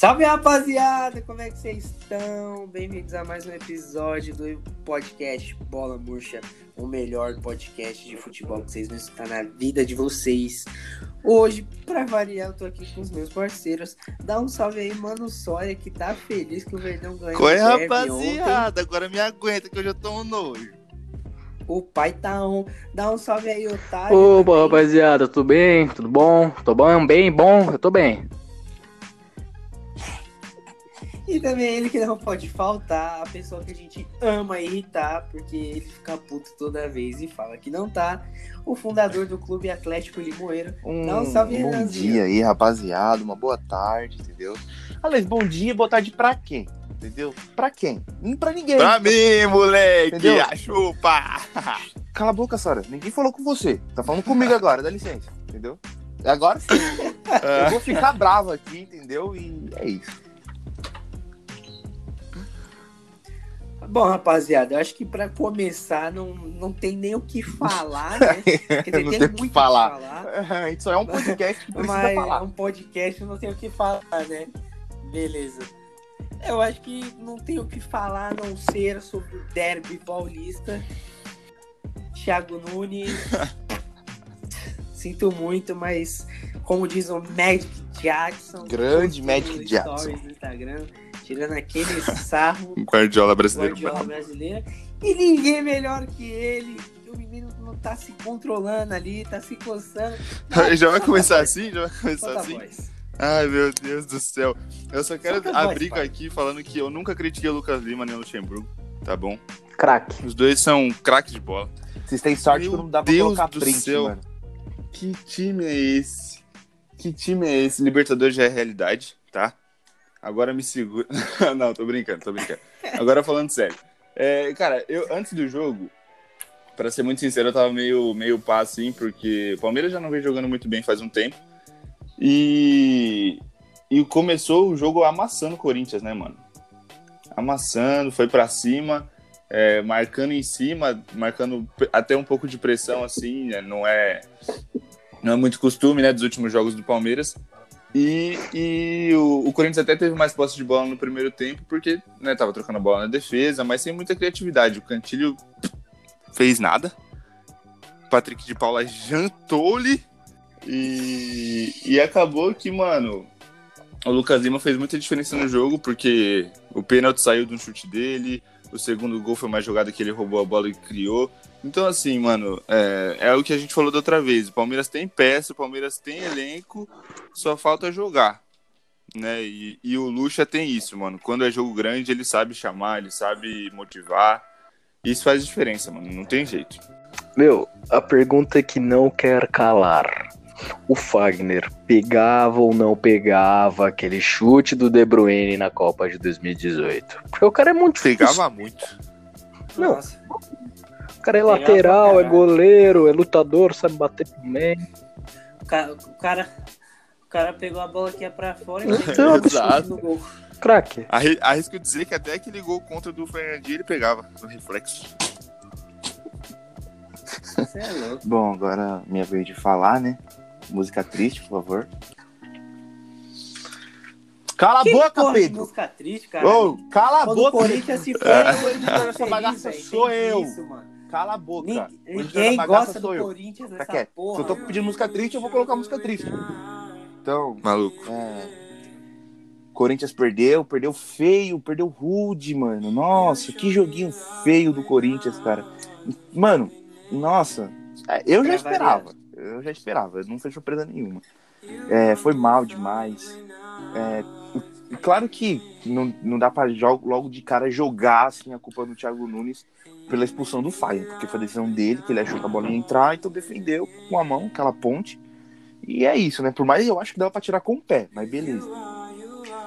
Salve rapaziada, como é que vocês estão? Bem-vindos a mais um episódio do podcast Bola Murcha, o melhor podcast de futebol que vocês vão escutar na vida de vocês. Hoje, pra variar, eu tô aqui com os meus parceiros. Dá um salve aí, mano Sória, que tá feliz que o Verdão ganhou. Qual é, rapaziada? Agora me aguenta que eu já tô um nojo. O pai tá on. Dá um salve aí, Otário. Opa, rapaziada, tudo bem? Tudo bom? Tô bom, bem, bom, eu tô bem. E também ele que não pode faltar, a pessoa que a gente ama irritar, porque ele fica puto toda vez e fala que não tá. O fundador do Clube Atlético Limoeiro. Um Dá um salve, bom Renanzinho. dia aí, rapaziada. Uma boa tarde, entendeu? Aliás, bom dia boa tarde pra quem? Entendeu? Pra quem? Nem pra ninguém. Pra mim, moleque! Entendeu? A chupa! Cala a boca, Sora. Ninguém falou com você. Tá falando comigo agora, dá licença. Entendeu? Agora sim. Eu vou ficar bravo aqui, entendeu? E é isso. Bom, rapaziada, eu acho que pra começar não, não tem nem o que falar, né? Dizer, Não tem tem o muito que o falar. falar. A gente só é um podcast que precisa Mas falar. um podcast não tem o que falar, né? Beleza. Eu acho que não tem o que falar a não ser sobre o derby paulista. Thiago Nunes. Sinto muito, mas como diz o Magic Jackson. Grande Magic Jackson. Instagram, tirando aquele sarro Guardiola brasileiro. Guardiola brasileira. E ninguém melhor que ele. O menino não tá se controlando ali, tá se coçando. Já vai começar voz, assim? Já vai começar assim? voz. Ai, meu Deus do céu. Eu só quero voz, abrir pai. aqui falando que eu nunca critiquei o Lucas Lima nem o Luxemburgo, tá bom? Craque. Os dois são craques de bola. Vocês têm sorte Meu que não dá pra Deus colocar do print, céu. mano. Que time é esse? Que time é esse? Libertadores já é realidade, tá? Agora me segura. Não, tô brincando, tô brincando. Agora falando sério. É, cara, eu antes do jogo, pra ser muito sincero, eu tava meio, meio pá assim, porque o Palmeiras já não vem jogando muito bem faz um tempo. E, e começou o jogo amassando o Corinthians, né, mano? Amassando, foi pra cima, é, marcando em cima, marcando até um pouco de pressão, assim, né? não é não é muito costume, né, dos últimos jogos do Palmeiras. E, e o, o Corinthians até teve mais posse de bola no primeiro tempo, porque né, tava trocando a bola na defesa, mas sem muita criatividade. O Cantilho fez nada. O Patrick de Paula jantou-lhe. E, e acabou que, mano, o Lucas Lima fez muita diferença no jogo, porque o pênalti saiu de um chute dele, o segundo gol foi uma jogada que ele roubou a bola e criou. Então, assim, mano, é, é o que a gente falou da outra vez. O Palmeiras tem peça, o Palmeiras tem elenco, só falta jogar. Né? E, e o Lucha tem isso, mano. Quando é jogo grande, ele sabe chamar, ele sabe motivar. Isso faz diferença, mano. Não tem jeito. Meu, a pergunta que não quer calar. O Fagner pegava ou não pegava aquele chute do De Bruyne na Copa de 2018? Porque o cara é muito Pegava muito. Não. Nossa. O cara é Pegava lateral, é goleiro, é lutador, sabe bater também. O cara, o cara, o cara pegou a bola que ia pra fora e Então, exato. no gol. Craque. Arri- Arrisco dizer que até aquele gol contra do Fernandinho ele pegava no reflexo. Você é louco. Bom, agora minha vez de falar, né? Música triste, por favor. Cala a boca, porra de Pedro! música triste, cara. Ô, cala a Quando o boca! Corinthians se for, É. eu Essa bagaça velho. sou eu. Isso, mano. Cala a boca! O Ninguém bagaça gosta do sou eu. Corinthians Tá nessa porra. Se eu tô pedindo música triste, eu vou colocar música triste. Então, Maluco. é... Corinthians perdeu, perdeu feio, perdeu rude, mano. Nossa, que joguinho feio do Corinthians, cara. Mano, nossa, é, eu já esperava. Eu já esperava, não foi surpresa nenhuma. É, foi mal demais. É, claro que não, não dá pra logo de cara jogar assim, a culpa no Thiago Nunes pela expulsão do Fagner, porque foi decisão dele, que ele achou que a bola ia entrar, então defendeu com a mão, aquela ponte. E é isso, né? Por mais eu acho que dava pra tirar com o pé, mas beleza.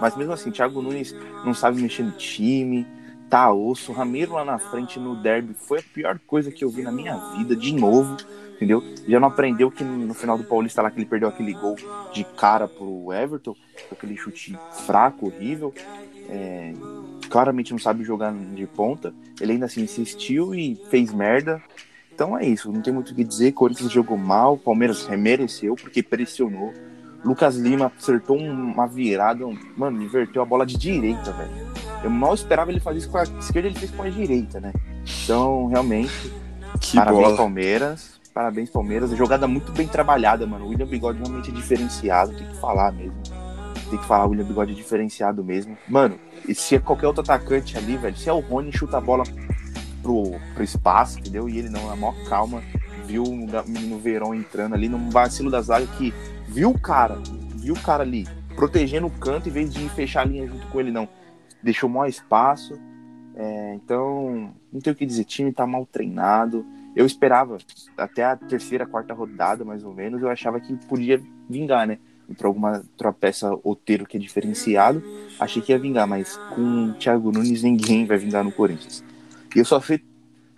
Mas mesmo assim, Thiago Nunes não sabe mexer no time, tá osso. O Ramiro lá na frente no derby foi a pior coisa que eu vi na minha vida, de novo, entendeu? Já não aprendeu que no final do Paulista lá que ele perdeu aquele gol de cara pro Everton, aquele chute fraco, horrível. É, claramente não sabe jogar de ponta. Ele ainda assim insistiu e fez merda. Então é isso, não tem muito o que dizer. Corinthians jogou mal, Palmeiras remereceu porque pressionou. Lucas Lima acertou uma virada, mano, inverteu a bola de direita, velho. Eu mal esperava ele fazer isso com a esquerda, ele fez com a direita, né? Então, realmente, Que parabéns, bola. Palmeiras. Parabéns, Palmeiras. Jogada muito bem trabalhada, mano. O William Bigode realmente é diferenciado, tem que falar mesmo. Tem que falar, o William Bigode é diferenciado mesmo. Mano, e se é qualquer outro atacante ali, velho, se é o Rony, chuta a bola pro, pro espaço, entendeu? E ele não, na maior calma, viu o menino Verão entrando ali, num vacilo da zaga que viu o cara, viu o cara ali, protegendo o canto, em vez de fechar a linha junto com ele, não. Deixou maior espaço. É, então, não tem o que dizer, time tá mal treinado. Eu esperava, até a terceira, quarta rodada, mais ou menos, eu achava que podia vingar, né? Para alguma outra peça outeiro que é diferenciado, achei que ia vingar, mas com o Thiago Nunes ninguém vai vingar no Corinthians. E eu só aceito,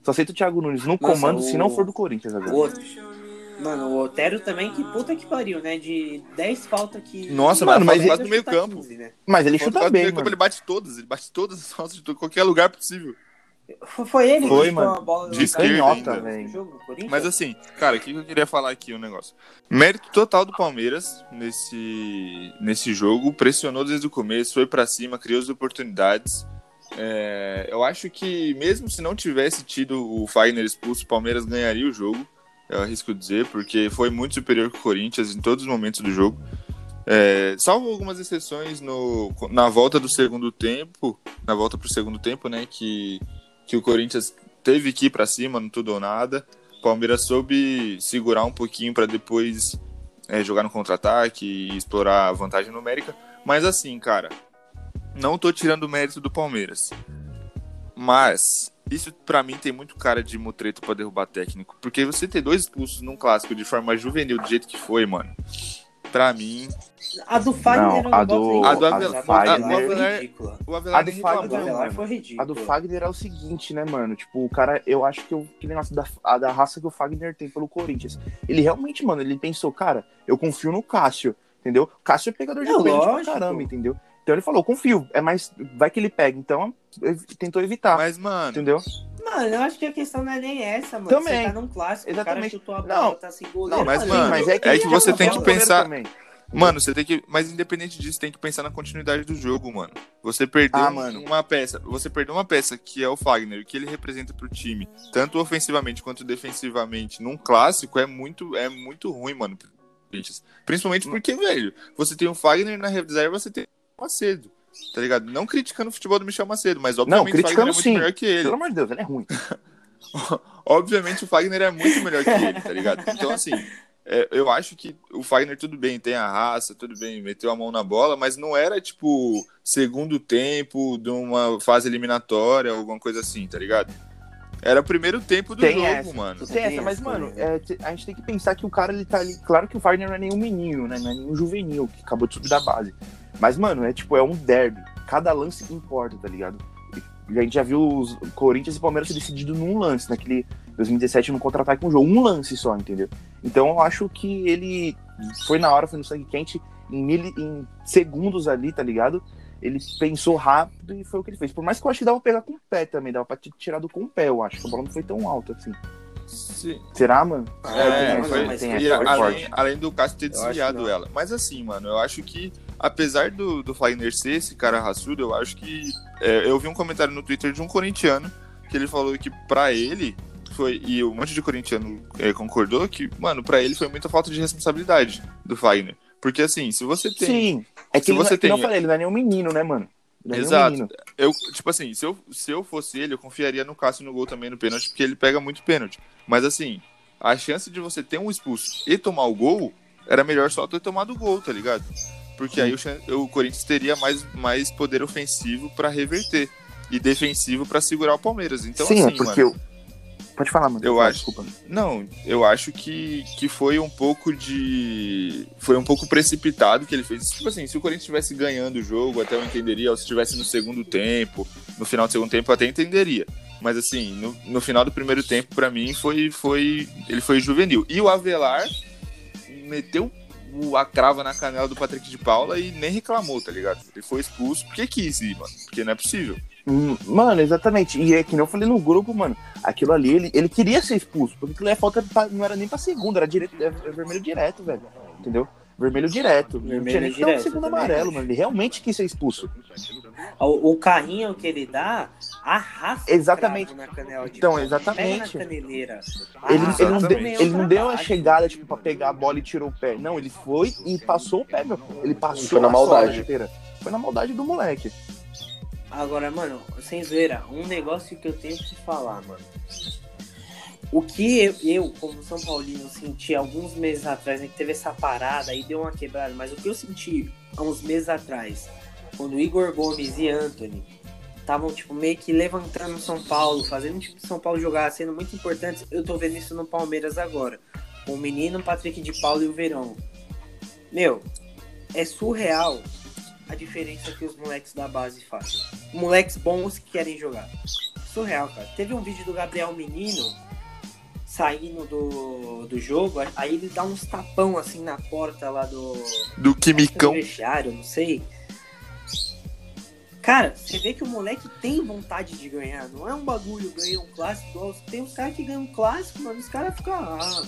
só aceito o Thiago Nunes no Nossa, comando o- se não for do Corinthians agora. O. Mano, o Otero também, que puta que pariu, né? De 10 faltas que. Nossa, Mano, mas mas ele- meio campo. 15, né? Mas ele chuta bem, meio campo, mano. ele bate todas, ele bate todas as faltas de qualquer lugar possível. Foi- ele Foi, que mano. a bola De Canhota, velho. Mas assim, cara, o que eu queria falar aqui um negócio? Mérito total do Palmeiras nesse, nesse jogo, pressionou desde o começo, foi pra cima, criou as oportunidades. É, eu acho que mesmo se não tivesse tido o Fagner expulso, o Palmeiras ganharia o jogo. Eu arrisco dizer, porque foi muito superior que o Corinthians em todos os momentos do jogo. É, salvo algumas exceções no, na volta do segundo tempo, na volta pro segundo tempo, né, que, que o Corinthians teve que ir pra cima no tudo ou nada. O Palmeiras soube segurar um pouquinho para depois é, jogar no contra-ataque e explorar a vantagem numérica. Mas assim, cara, não tô tirando o mérito do Palmeiras. Mas isso pra mim tem muito cara de mutreto pra derrubar técnico. Porque você ter dois expulsos num clássico de forma juvenil do jeito que foi, mano. Pra mim, A do Fagner Não, a do- a do mas a- do Avelar Avelar- foi ridícula. o Avelar A do nem Fagner, A do foi Fagner é o seguinte, né, mano? Tipo, o cara, eu acho que eu, aquele negócio da, a da raça que o Fagner tem pelo Corinthians. Ele realmente, mano, ele pensou, cara, eu confio no Cássio, entendeu? O Cássio é pegador de É, pênalti pra caramba, entendeu? Então ele falou, confio, é mais, vai que ele pega. Então, tentou evitar, Mas, mano, entendeu? Mano, eu acho que a questão não é nem essa, mano. Também. Você tá num clássico, Exatamente. o cara chutou a bola, Não. tá sem goleiro. Não, mas, mano, Sim, é que ele você já tem que pensar- também. Mano, você tem que. Mas independente disso, tem que pensar na continuidade do jogo, mano. Você perdeu Ah, mano. uma peça. Você perdeu uma peça que é o Fagner, o que ele representa pro time, tanto ofensivamente quanto defensivamente, num clássico, é muito, é muito ruim, mano. Principalmente porque, velho, você tem o Fagner na reserva, você tem o Macedo. Tá ligado? Não criticando o futebol do Michel Macedo, mas obviamente o Fagner é criticando muito sim. melhor que ele. Pelo amor de Deus, ele é ruim. Obviamente o Fagner é muito melhor que ele, tá ligado? Então, assim, é, eu acho que o Fagner, tudo bem, tem a raça, tudo bem, meteu a mão na bola, mas não era, tipo, segundo tempo de uma fase eliminatória, alguma coisa assim, tá ligado? Era o primeiro tempo do Tem jogo, essa. mano. Tem Tem essa, mas, essa mano, é, a gente tem que pensar que o cara, ele tá ali. Claro que o Fagner não é nenhum menino, né? Não é nenhum juvenil que acabou de subir da base. Mas, mano, é tipo, é um derby. Cada lance importa, tá ligado? E a gente já viu os Corinthians e Palmeiras ser decidido num lance, naquele 2017 no contra-ataque um jogo. Um lance só, entendeu? Então eu acho que ele foi na hora, foi no sangue quente, em, mili, em segundos ali, tá ligado? Ele pensou rápido e foi o que ele fez. Por mais que eu acho que dava pra pegar com o pé também, dava pra ter tirado com o pé, eu acho. que A bola não foi tão alta assim. Sim. Será, mano? É, foi, mas tem foi e essa, foi além, além do Cássio ter desviado ela. Mas assim, mano, eu acho que, apesar do, do Fagner ser esse cara raçudo, eu acho que. é, eu vi um comentário no Twitter de um corintiano que ele falou que pra ele foi. E um monte de corintiano é, concordou que, mano, pra ele foi muita falta de responsabilidade do Fagner. Porque assim, se você tem. Sim. É que Se você não, que não tem- falei, ele não é nenhum menino, né, mano? Não é Exato. Eu, tipo assim, se eu, se eu fosse ele, eu confiaria no Cássio no gol também no pênalti, porque ele pega muito pênalti. Mas assim, a chance de você ter um expulso e tomar o gol, era melhor só ter tomado o gol, tá ligado? Porque aí o, o Corinthians teria mais, mais poder ofensivo pra reverter e defensivo pra segurar o Palmeiras. Então, Sim, assim, é porque mano, eu. Pode falar, mano. Eu acho. Desculpa. não, eu acho que, que foi um pouco de. Foi um pouco precipitado que ele fez. Tipo assim, se o Corinthians estivesse ganhando o jogo, até eu entenderia. Ou se estivesse no segundo tempo, no final do segundo tempo, eu até entenderia. Mas assim, no, no final do primeiro tempo, pra mim, foi, foi. Ele foi juvenil. E o Avelar meteu o- a crava na canela do Patrick de Paula e nem reclamou, tá ligado? Ele foi expulso porque quis ir, mano. Porque não é possível. Hum, Mano, exatamente. E é que nem eu falei no grupo, mano. Aquilo ali, ele, ele queria ser expulso. Porque aquilo é falta pra- não era nem pra segunda, era direto, é vermelho direto, velho. Entendeu? Vermelho direto. não Vermelho tinha nem um direto, segundo amarelo, acho. mano. Ele realmente quis ser expulso. O, o carrinho que ele dá, arrasta o Exatamente. na canela de Então, exatamente. Ele, ele não deu, ele não deu uma chegada, tipo, pra pegar a bola e tirou o pé. Não, ele foi e passou o pé, meu. Ele passou Foi na maldade. inteira. Foi na maldade do moleque. Agora, mano, sem zoeira, um negócio que eu tenho que falar, mano. O que eu, eu, como São Paulino, senti alguns meses atrás, né, que teve essa parada e deu uma quebrada, mas o que eu senti há uns meses atrás, quando Igor Gomes e Anthony estavam, tipo, meio que levantando São Paulo, fazendo tipo, São Paulo jogar, sendo muito importantes, eu tô vendo isso no Palmeiras agora. O menino, o Patrick de Paulo e o Verão. Meu, é surreal a diferença que os moleques da base fazem. Moleques bons que querem jogar. Surreal, cara. Teve um vídeo do Gabriel Menino saindo do, do jogo, aí ele dá uns tapão assim na porta lá do, Do do Quimicão. vestiário, não sei. Cara, você vê que o moleque tem vontade de ganhar. Não é um bagulho ganhar um clássico. igual Tem uns caras que ganham um clássico, mano. Os caras ficam. Ah,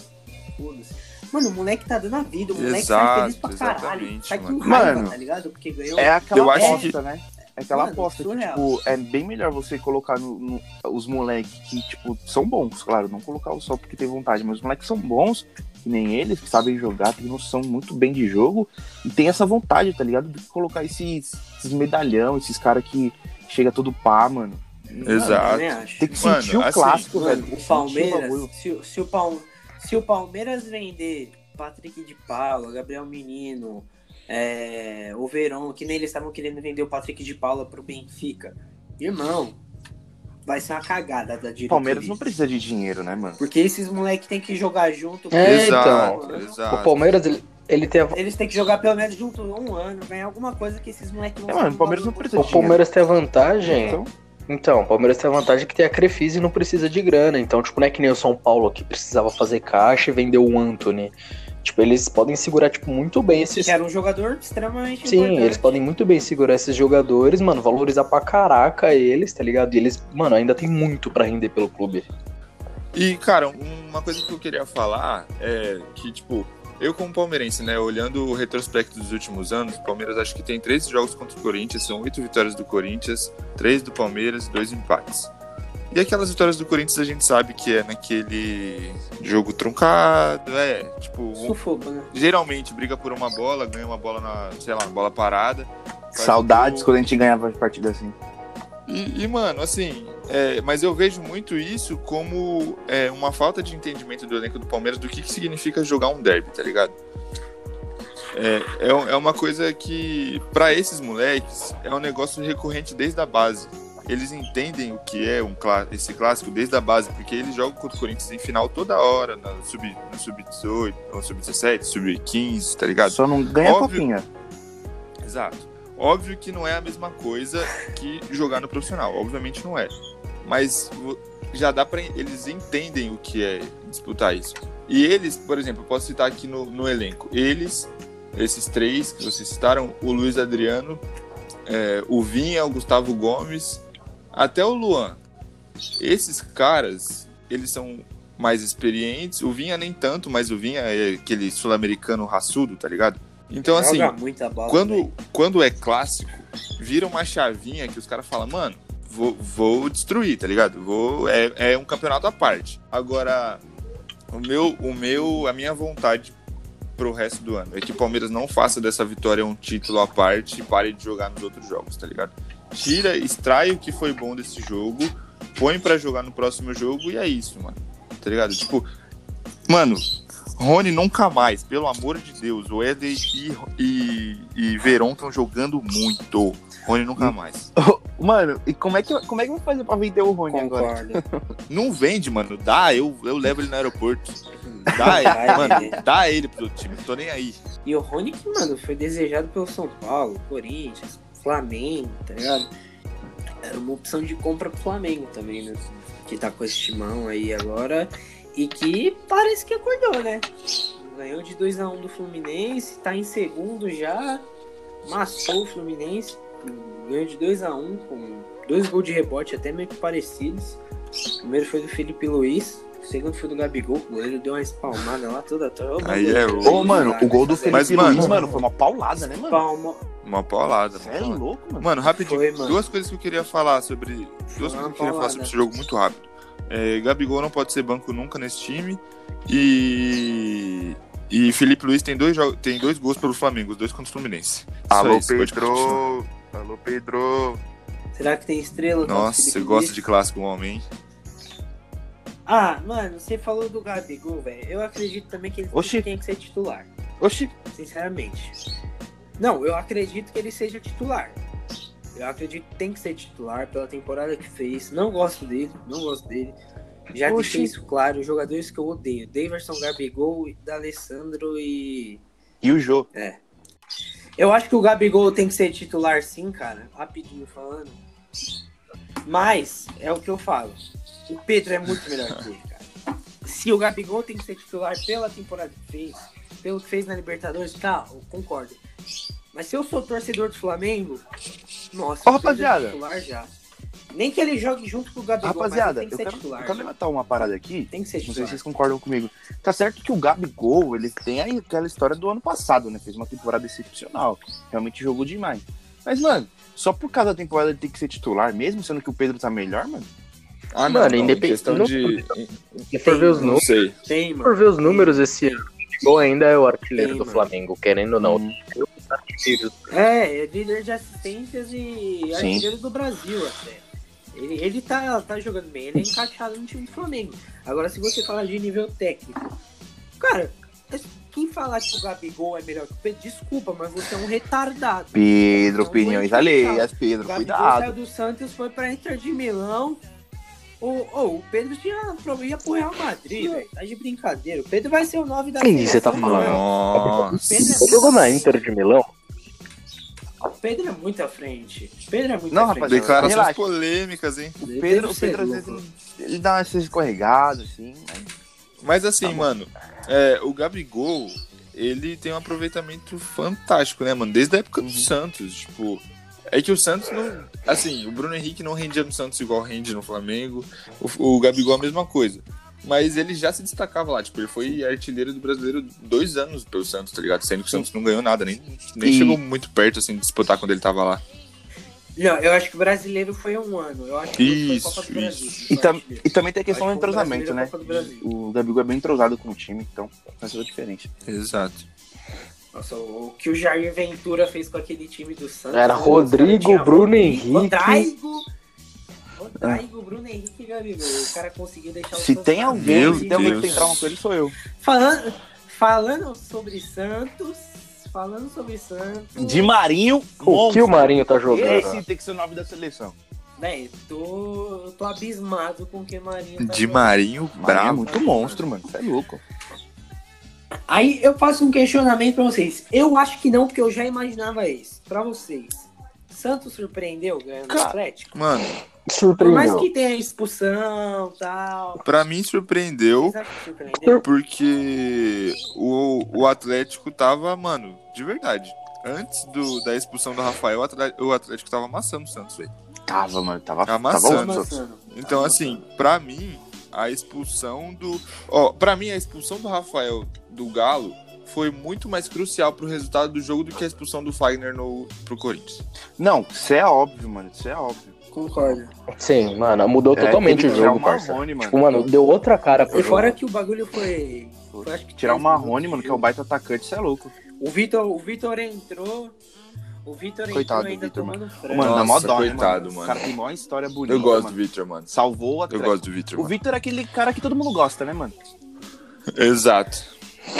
foda-se. Mano, o moleque tá dando a vida. O moleque Exato, feliz pra caralho. Sai com raiva, Mano, tá ligado? Porque ganhou. É aquela Eu acho aposta, né? É aquela Mano, aposta que, tipo, é bem melhor você colocar no, no- os moleques que, tipo, são bons, claro, não colocar o só porque tem vontade, mas os moleques são bons, que nem eles, que sabem jogar, têm noção muito bem de jogo, e tem essa vontade, tá ligado? De colocar esses, esses medalhão, esses caras que chega todo pá, mano. Mano, Exato. acho. Tem que Mano, sentir o assim, clássico, Mano, velho. Tem o. Palmeiras, se, o- se, o Pal- se o Palmeiras vender Patrick de Paula, Gabriel Menino, é, o Verón, que nem eles estavam querendo vender o Patrick de Paula pro Benfica, irmão, vai ser uma cagada da diretoria. O Palmeiras não precisa de dinheiro, né, mano? Porque esses moleques têm que jogar junto. É, exato, então. exato. O Palmeiras, ele, ele tem a, Eles têm que jogar pelo menos junto um ano, ganhar alguma coisa que esses moleques não É, mano, o Palmeiras não precisa o Palmeiras tem a vantagem. Então, Então, o Palmeiras tem a vantagem que tem a Crefisa e não precisa de grana. Então, tipo, não é que nem o São Paulo que precisava fazer caixa e vendeu o Anthony. Tipo, eles podem segurar, tipo, muito bem esses. Que era um jogador extremamente Sim, importante. eles podem muito bem segurar esses jogadores, mano, valorizar pra caraca eles, tá ligado? E eles, mano, ainda tem muito pra render pelo clube. E, cara, uma coisa que eu queria falar é que, tipo, eu como palmeirense, né, olhando o retrospecto dos últimos anos, o Palmeiras acho que tem três jogos contra o Corinthians, são oito vitórias do Corinthians, três do Palmeiras e dois empates. E aquelas vitórias do Corinthians a gente sabe que é naquele jogo truncado, é, tipo, Sufoco, né? geralmente briga por uma bola, ganha uma bola na, sei lá, uma bola parada. saudades quando a gente ganhava partida assim. E, e, mano, assim, é, mas eu vejo muito isso como é, uma falta de entendimento do elenco do Palmeiras do que, que significa jogar um derby, tá ligado? É, é, é uma coisa que, pra esses moleques, é um negócio recorrente desde a base. Eles entendem o que é um esse clássico desde a base, porque eles jogam contra o Corinthians em final toda hora, no sub- no sub-18, no sub-17, sub-15, tá ligado? Só não ganha Óbvio. copinha. Exato. Óbvio que não é a mesma coisa que jogar no profissional, obviamente não é. Mas já dá pra. Eles entendem o que é disputar isso. E eles, por exemplo, eu posso citar aqui no, no elenco. Eles, esses três que vocês citaram, o Luiz Adriano, é, o Vinha, o Gustavo Gomes, até o Luan. Esses caras, eles são mais experientes. O Vinha nem tanto, mas o Vinha é aquele sul-americano raçudo, tá ligado? Então, assim, quando, quando é clássico, vira uma chavinha que os caras falam, mano, vou, vou destruir, tá ligado? Vou, é, é um campeonato à parte. Agora, o meu, o meu, a minha vontade pro resto do ano é que o Palmeiras não faça dessa vitória um título à parte e pare de jogar nos outros jogos, tá ligado? Tira, extrai o que foi bom desse jogo, põe pra jogar no próximo jogo e é isso, mano. Tá ligado? Tipo, mano, Rony nunca mais, pelo amor de Deus. O Éder e, e, e Verón estão jogando muito. Rony nunca mais. Mano, e como é que, como é que vai fazer pra vender o Rony agora? Concordo. Não vende, mano. Dá, eu, eu levo ele no aeroporto. Dá ele, mano. Dá ele pro time. Tô nem aí. E o Rony, que, mano, foi desejado pelo São Paulo, Corinthians, Flamengo, tá ligado? Era uma opção de compra pro Flamengo também, né? Que tá com esse timão aí agora. E que parece que acordou, né? Ganhou de 2x1 do Fluminense, tá em segundo já. Massou o Fluminense. Ganhou de 2x1 com dois gols de rebote até meio que parecidos. O primeiro foi do Felipe Luiz. Segundo foi do Gabigol, o goleiro deu uma espalmada lá toda atrás. Aí é mano, Ô, mano, o gol do Felipe Mas, mano- Luiz, mano, foi uma paulada, né, mano? Palma. Uma paulada. Você é louco, mano. Mano, rapidinho. Foi, mano. Duas coisas que eu queria falar sobre. Duas coisas que eu queria falar sobre esse jogo muito rápido. É, Gabigol não pode ser banco nunca nesse time. E. E Felipe Luiz tem dois, jo- tem dois gols pelo Flamengo, os dois contra o Fluminense. Alô, isso. Pedro. Alô, Pedro. Será que tem estrela? no Nossa, você gosta de clássico homem, hein? Ah, mano, você falou do Gabigol, velho. Eu acredito também que ele Oxi. tem que ser titular. Oxi. Sinceramente. Não, eu acredito que ele seja titular. Eu acredito que tem que ser titular pela temporada que fez. Não gosto dele, não gosto dele. Já Oxi. deixei isso claro. Jogadores que eu odeio: Daverson, Gabigol, D'Alessandro e. E o Jô? Eu acho que o Gabigol tem que ser titular sim, cara. Rapidinho falando. Mas, é o que eu falo. O Pedro é muito melhor que ele, cara. Se o Gabigol tem que ser titular pela temporada que fez, pelo que fez na Libertadores, tá, eu concordo. Mas se eu sou torcedor do Flamengo, nossa, Ô, rapaziada. titular já. Nem que ele jogue junto com o Gabigol, Rapaziada, eu tem que ser quero, titular. eu quero levantar uma parada aqui. Tem que ser Não sei titular. se vocês concordam comigo. Tá certo que o Gabigol, ele tem aí aquela história do ano passado, né? Fez uma temporada excepcional. Realmente jogou demais. Mas, mano, só por causa da temporada ele tem que ser titular, mesmo sendo que o Pedro tá melhor, mano? Ah, Mano, em independ- questão não- de. Se for ver os Não números, sei. Tem, se mano. for ver os números esse ano, o Gabigol ainda é o artilheiro Tem, do mano. Flamengo, querendo ou não. Hum. É, é líder de assistências e Sim. artilheiro do Brasil até. Ele, ele tá, tá jogando bem, ele é encaixado no time do Flamengo. Agora, se você falar de nível técnico, cara, quem falar que o Gabigol é melhor que o Pedro, desculpa, mas você é um retardado. Pedro, Não opiniões alheias, O Pedro, Gabigol cuidado. saiu do Santos, foi pra Inter de Milão. O, Pedro tinha, ia pro Real Madrid, velho. Tá de brincadeira. O Pedro vai ser o 9 da Quem você tá falando? mano. O Nossa. Pedro, Ele jogou na Inter de Milão? o Pedro é muito à frente. O Pedro é muito Não, à frente. rapaziada, Declarações Relaxa. polêmicas, hein? O Pedro, o Pedro às vezes, ele, ele dá essas escorregadas, assim. mas- Mas assim, Tá mano, é, o Gabigol, ele tem um aproveitamento fantástico, né, mano? Desde a época do Uhum. Santos, tipo. É que o Santos não. Assim, o Bruno Henrique não rendia no Santos igual rende no Flamengo. O, o Gabigol a mesma coisa. Mas ele já se destacava lá, tipo, ele foi artilheiro do brasileiro dois anos pelo Santos, tá ligado? Sendo que o Santos não ganhou nada, nem, nem E- chegou muito perto, assim, de disputar quando ele tava lá. Não, eu acho que o brasileiro foi um ano. Eu acho que Isso, foi Copa do Brasil. isso. E, tam- e também tem a questão do entrosamento, né? do Brasil. O Gabigol é bem entrosado com o time, então faz toda a diferença. Exato. Nossa, o que o Jair Ventura fez com aquele time do Santos. Era? Rodrigo, Bruno Henrique. Rodrigo, Rodrigo, Bruno Henrique e Gabigol. O cara conseguiu deixar o Se Santos tem alguém, Meu se tem alguém que tem trauma com ele, sou eu. Falando, falando sobre Santos, falando sobre Santos. De Marinho, O que o Marinho tá jogando? Esse tem que ser o nome da seleção. Véi, tô, eu tô abismado com o que Marinho tá De jogando. Marinho, Marinho é bravo. muito monstro, mano. Você é louco. Aí eu faço um questionamento pra vocês. Eu acho que não, porque eu já imaginava isso. Pra vocês. Santos surpreendeu ganhando o Cara, Atlético? Mano, Por mais Surpreendeu. que tenha expulsão e tal. pra mim surpreendeu. Surpreendeu? Porque o, o Atlético tava, mano, de verdade. Antes do, da expulsão do Rafael, o Atlético, o tava amassando o Santos, velho. Tava, mano. Tava, Tá tava amassando. Amassando. Então, assim, pra mim, a expulsão do. Ó, pra mim, a expulsão do Rafael do Galo foi muito mais crucial pro resultado do jogo do que a expulsão do Fagner no, pro Corinthians. Não, isso é óbvio, mano. Isso é óbvio. Concordo. Sim, mano, mudou É, totalmente o jogo, parça. Marrone, mano. Tipo, mano, deu outra cara pro E fora jogo. que o bagulho foi. foi acho que Tirar o 10 Marrone, mano, que é o baita atacante, isso é louco. O Vitor, o Vitor entrou. O Vitor Coitado ainda Vitor, tomando frango. Mano, mó Nossa, dó, né, coitado, mano. mano. O cara tem mó história bonita, Eu gosto mano. do Victor, mano. Salvou o Eu gosto do Victor, O. Vitor é aquele cara que todo mundo gosta, né, mano? Exato.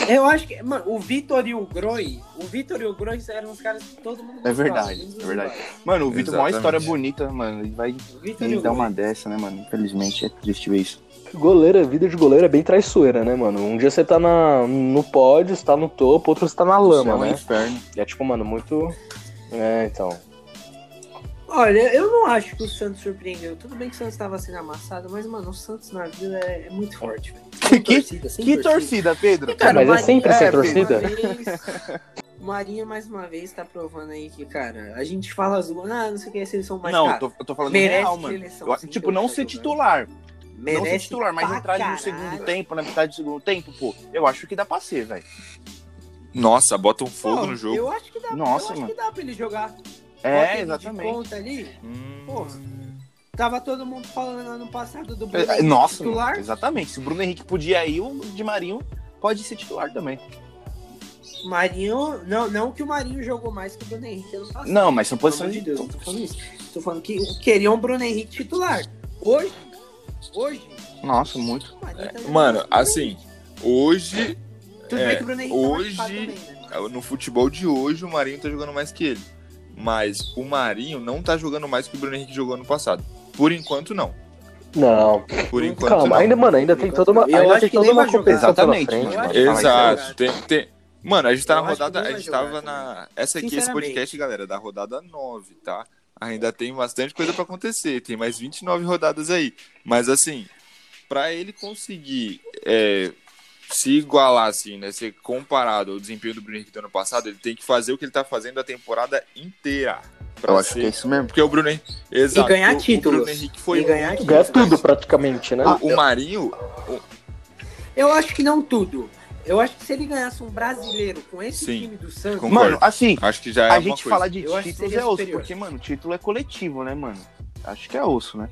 Eu acho que, mano, o Vitor e o Groi, o Vitor e o Groi eram os caras que todo mundo É gostava, verdade, menos os é verdade. Mano, o Vitor, mó Exatamente. história bonita, mano. Ele vai Vitor ele dar uma dessa, né, mano? Infelizmente é triste ver isso. Goleiro, a vida de goleiro é bem traiçoeira, né, mano? Um dia você tá na, no pódio, você tá no topo, outro você tá na Isso é lama, um né? inferno. E é tipo, mano, muito. É, então. Olha, eu não acho que o Santos surpreendeu. Tudo bem que o Santos estava sendo amassado, mas, mano, o Santos na vida é, é muito forte, velho. Que- torcida, sem Que torcida, Pedro? Cara, mas o é sempre Marinho, sem é, torcida? vez- O Marinho, mais uma vez, tá provando aí que, cara, a gente fala zoando, ah, não sei o que, a seleção mais não, tô, eu tô falando Merece real, mano. Eu- sim, tipo, não ser titular. não Merece ser titular, mas entrar no segundo tempo, na metade do segundo tempo, pô, eu acho que dá pra ser, velho. Nossa, bota um fogo Não, no jogo. Eu acho que dá, Nossa, eu acho mano. que dá pra ele jogar. Bota É, ele exatamente. De conta ali. Hum. Porra. Tava todo mundo falando ano passado do Bruno É, Henrique Nossa, titular. mano, exatamente. Se o Bruno Henrique podia ir, o Di Marinho pode ser titular também. Marinho, não, não que o Marinho jogou mais que o Bruno Henrique ano passado. Não, mas são posições de Deus, não tô falando isso. Tô falando que queriam o Bruno Henrique titular. Hoje, hoje, Nossa, muito. tá jogando Mano, assim, hoje, Tudo é, bem que o Bruno Henrique tá hoje- também, né? no futebol de hoje, o Marinho tá jogando mais que ele. Mas o Marinho não tá jogando mais que o Bruno Henrique jogou ano passado. Por enquanto, não. Não, Por enquanto, calma, não. ainda, mano, ainda tem toda uma, Eu ainda acho tem que toda uma competição pela Exatamente, frente, mano. Exato. Tem, tem... Mano, a gente tá Eu na rodada. A gente tava na. Essa aqui, esse podcast, galera, é da rodada 9, tá? Ainda tem bastante coisa pra acontecer. Tem mais 29 rodadas aí. Mas assim, pra ele conseguir é, se igualar, assim, né? Ser comparado ao desempenho do Bruno Henrique do ano passado, ele tem que fazer o que ele tá fazendo a temporada inteira. Pra Eu acho ser- que é isso mesmo. Porque o Bruno Henrique. Exato. ganhar o- títulos. O Bruno Henrique foi. E ganhar muito Ganha tudo praticamente, né? O, o Marinho, Eu acho que não tudo. Eu acho que se ele ganhasse um brasileiro com esse Sim. time do Santos, Concordo. Mano, assim, acho que já é a gente coisa. fala de títulos é osso, superior. porque, mano, título é coletivo, né, mano? Acho que é osso, né?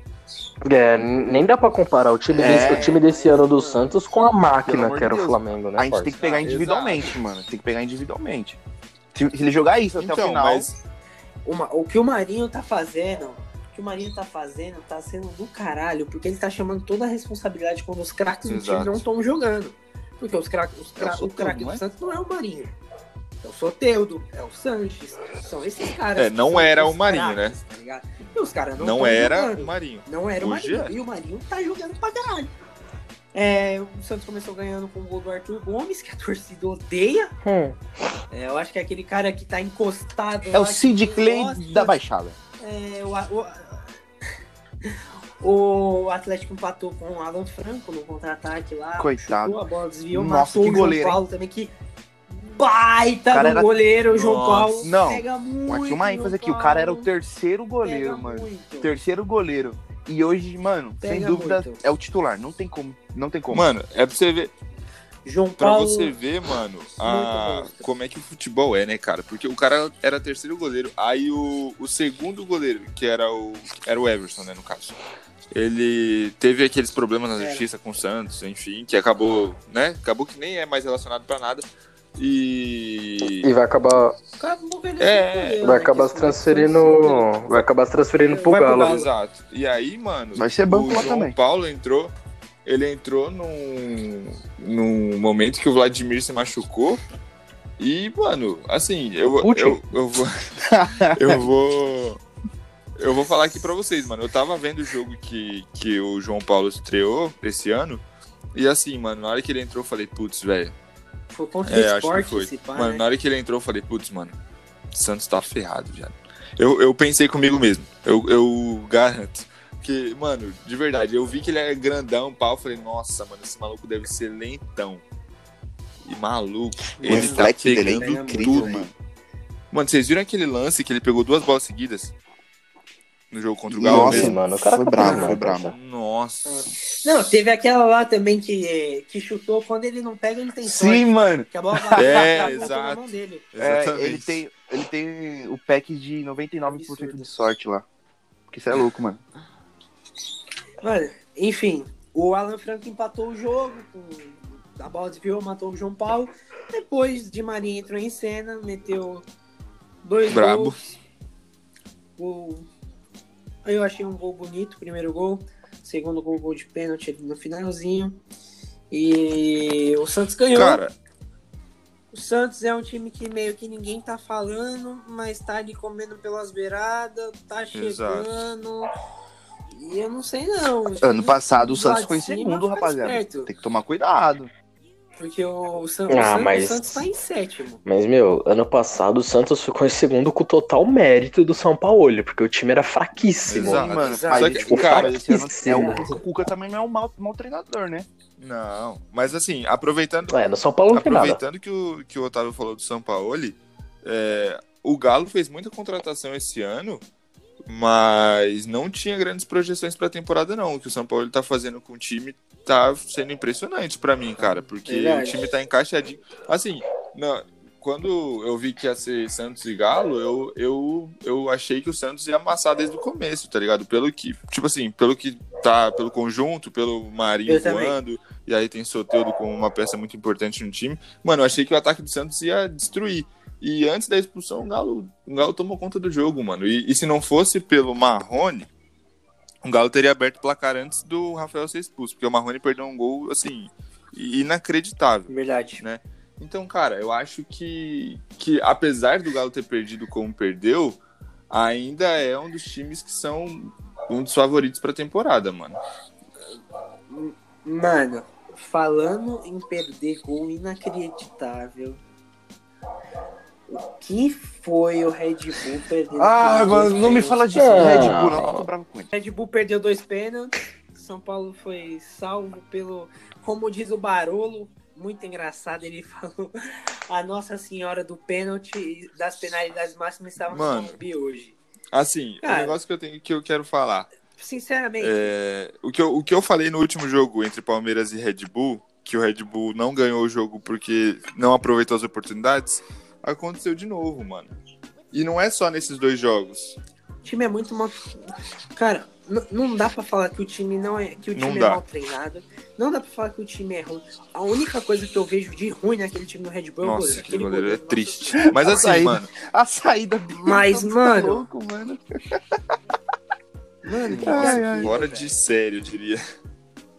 É, nem dá pra comparar o time, É. desse, o time desse ano do Santos com a máquina que era de o Deus. Flamengo, né? A gente tem que pegar Ah, individualmente, mano. Tem que pegar individualmente. Se, se ele jogar isso até o Então, final. mas uma- o que o Marinho tá fazendo, o que o Marinho tá fazendo tá sendo do caralho, porque ele tá chamando toda a responsabilidade quando os craques do time não estão jogando. Porque os craques, os cra- É o craque do? Santos não é o Marinho. É o Soteudo, é o Sanches, são esses caras. É, não era o Marinho, craques, Tá? E os caras não não, era jogando. o Marinho. Não era o Marinho. é. E o Marinho tá jogando pra caralho. É, o Santos começou ganhando com o gol do Arthur Gomes, que a torcida odeia. Hum, É, eu acho que é aquele cara que tá encostado. É o Sid Clay gosta. da Baixada. É, o, o, o Atlético empatou com o Alan Franco no contra-ataque lá. Coitado. chutou, a bola desviou, Nossa, matou que o João goleiro, hein? Paulo também, que baita cara do era- goleiro, o João Nossa. Paulo. Não, pega muito. Aqui uma ênfase João aqui, o cara era o terceiro goleiro, pega mano. muito. Terceiro goleiro. E hoje, mano, sem Pega dúvida, muito. é o titular. Não tem como. Não tem como. Mano, é pra você ver, João pra Paulo. você ver, mano, a- como é que o futebol é, né, cara? Porque o cara era terceiro goleiro, aí o, o segundo goleiro, que era o era o Everson, né, no caso. Ele teve aqueles problemas na justiça com o Santos, enfim, que acabou, né? Acabou que nem é mais relacionado pra nada. E e vai acabar, É, se fudeu, vai né, acabar que se transferindo. foi- Vai acabar se transferindo pro pro Galo. Galo. Exato. E aí, mano, Vai ser banco o lá João também. Paulo entrou. Ele entrou num, num momento que o Vladimir se machucou. E, mano, assim, eu, Putin. eu, eu vou. eu vou. Eu vou falar aqui pra vocês, mano. Eu tava vendo o jogo que, que o João Paulo estreou esse ano. E assim, mano, na hora que ele entrou, eu falei, putz, velho. Foi contra É, o acho que esporte foi. esse Mano, né? na hora que ele entrou, eu falei, putz, mano, o Santos tá ferrado já. Eu, eu pensei comigo mesmo. Eu, eu garanto. Que, mano, de verdade, eu vi que ele é grandão, pau, eu falei, nossa, mano, esse maluco deve ser lentão. E maluco, O ele tá reflexo dele é pegando incrível, tudo. mano. Mano, vocês viram aquele lance que ele pegou duas bolas seguidas? No jogo contra o Galo Nossa, mesmo? mano, o cara foi tá bravo, foi bravo. Nossa. Não, teve aquela lá também que, que chutou. Quando ele não pega, ele tem sorte. Sim, mano. Que a bola vai É, vai- voltou na exato. mão dele. É, Exatamente. ele, tem, ele tem o pack de 99% Absurdo. de sorte lá. Porque isso é louco, mano. Mano, enfim, o Alan Franco empatou o jogo, com- a bola desviou, matou o João Paulo. Depois de Marinho entrou em cena, meteu dois Brabo. gols. Gol- Eu achei um gol bonito, primeiro gol. Segundo gol, gol de pênalti ali no finalzinho. E o Santos ganhou. Cara, O Santos é um time que meio que ninguém tá falando, mas tá ali comendo pelas beiradas, tá Exato. chegando. E eu não sei não. Ano passado o Santos foi em segundo, rapaziada. esperto. Tem que tomar cuidado. Porque o, San- o Ah, San- o mas- Santos tá em sétimo. Mas, meu, ano passado o Santos ficou em segundo com o total mérito do São Paulo, porque o time era fraquíssimo. Exato. Sim, mano. Exato. Aí, Só que, tipo, cara, cara, esse ano é o, o Cuca também não é um mau, mau treinador, né? não. Mas assim, aproveitando É, no São Paulo não tem nada. Aproveitando que o, que o Otávio falou do São Paulo, é, o Galo fez muita contratação esse ano Mas não tinha grandes projeções pra temporada, não. O que o São Paulo tá fazendo com o time tá sendo impressionante pra mim, cara. Porque Verdade. o time tá encaixadinho. Assim, na- quando eu vi que ia ser Santos e Galo, eu, eu, eu achei que o Santos ia amassar desde o começo, tá ligado? Pelo que, tipo assim, pelo que tá, pelo conjunto, pelo Marinho Eu também. voando, e aí tem Soteudo como uma peça muito importante no time. Mano, eu achei que o ataque do Santos ia destruir. E antes da expulsão, o Galo, o Galo tomou conta do jogo, mano. E, e se não fosse pelo Marrone, o Galo teria aberto o placar antes do Rafael ser expulso, porque o Marrone perdeu um gol, assim, inacreditável. Verdade. Né? Então, cara, eu acho que, que apesar do Galo ter perdido como perdeu, ainda é um dos times que são um dos favoritos pra temporada, mano. Mano, falando em perder gol inacreditável. O que foi o Red Bull perdendo? Ah, mano, não me fala disso. Não. Red Bull, não. Eu tô bravo com ele. Red Bull perdeu dois pênaltis. São Paulo foi salvo pelo, como diz o Barolo, muito engraçado. Ele falou: a Nossa Senhora do pênalti e das penalidades máximas estava no Mano. Morumbi hoje. Assim, o Cara. negócio que eu tenho que eu quero falar. Sinceramente, É, o, que eu, o que eu falei no último jogo entre Palmeiras e Red Bull, que o Red Bull não ganhou o jogo porque não aproveitou as oportunidades, aconteceu de novo, mano. E não é só nesses dois jogos. o time é muito mal. Cara, não dá pra falar que o time não é que o Não time é dá. mal treinado. Não dá pra falar que o time é ruim. A única coisa que eu vejo de ruim naquele time do Red Bull é o Nossa, goleiro. aquele goleiro é nossa triste. Mas A assim, saída. mano, A saída dele Mas, tá mano- louco, mano. Mano, que Ai, ai. fora velho. de sério, eu diria.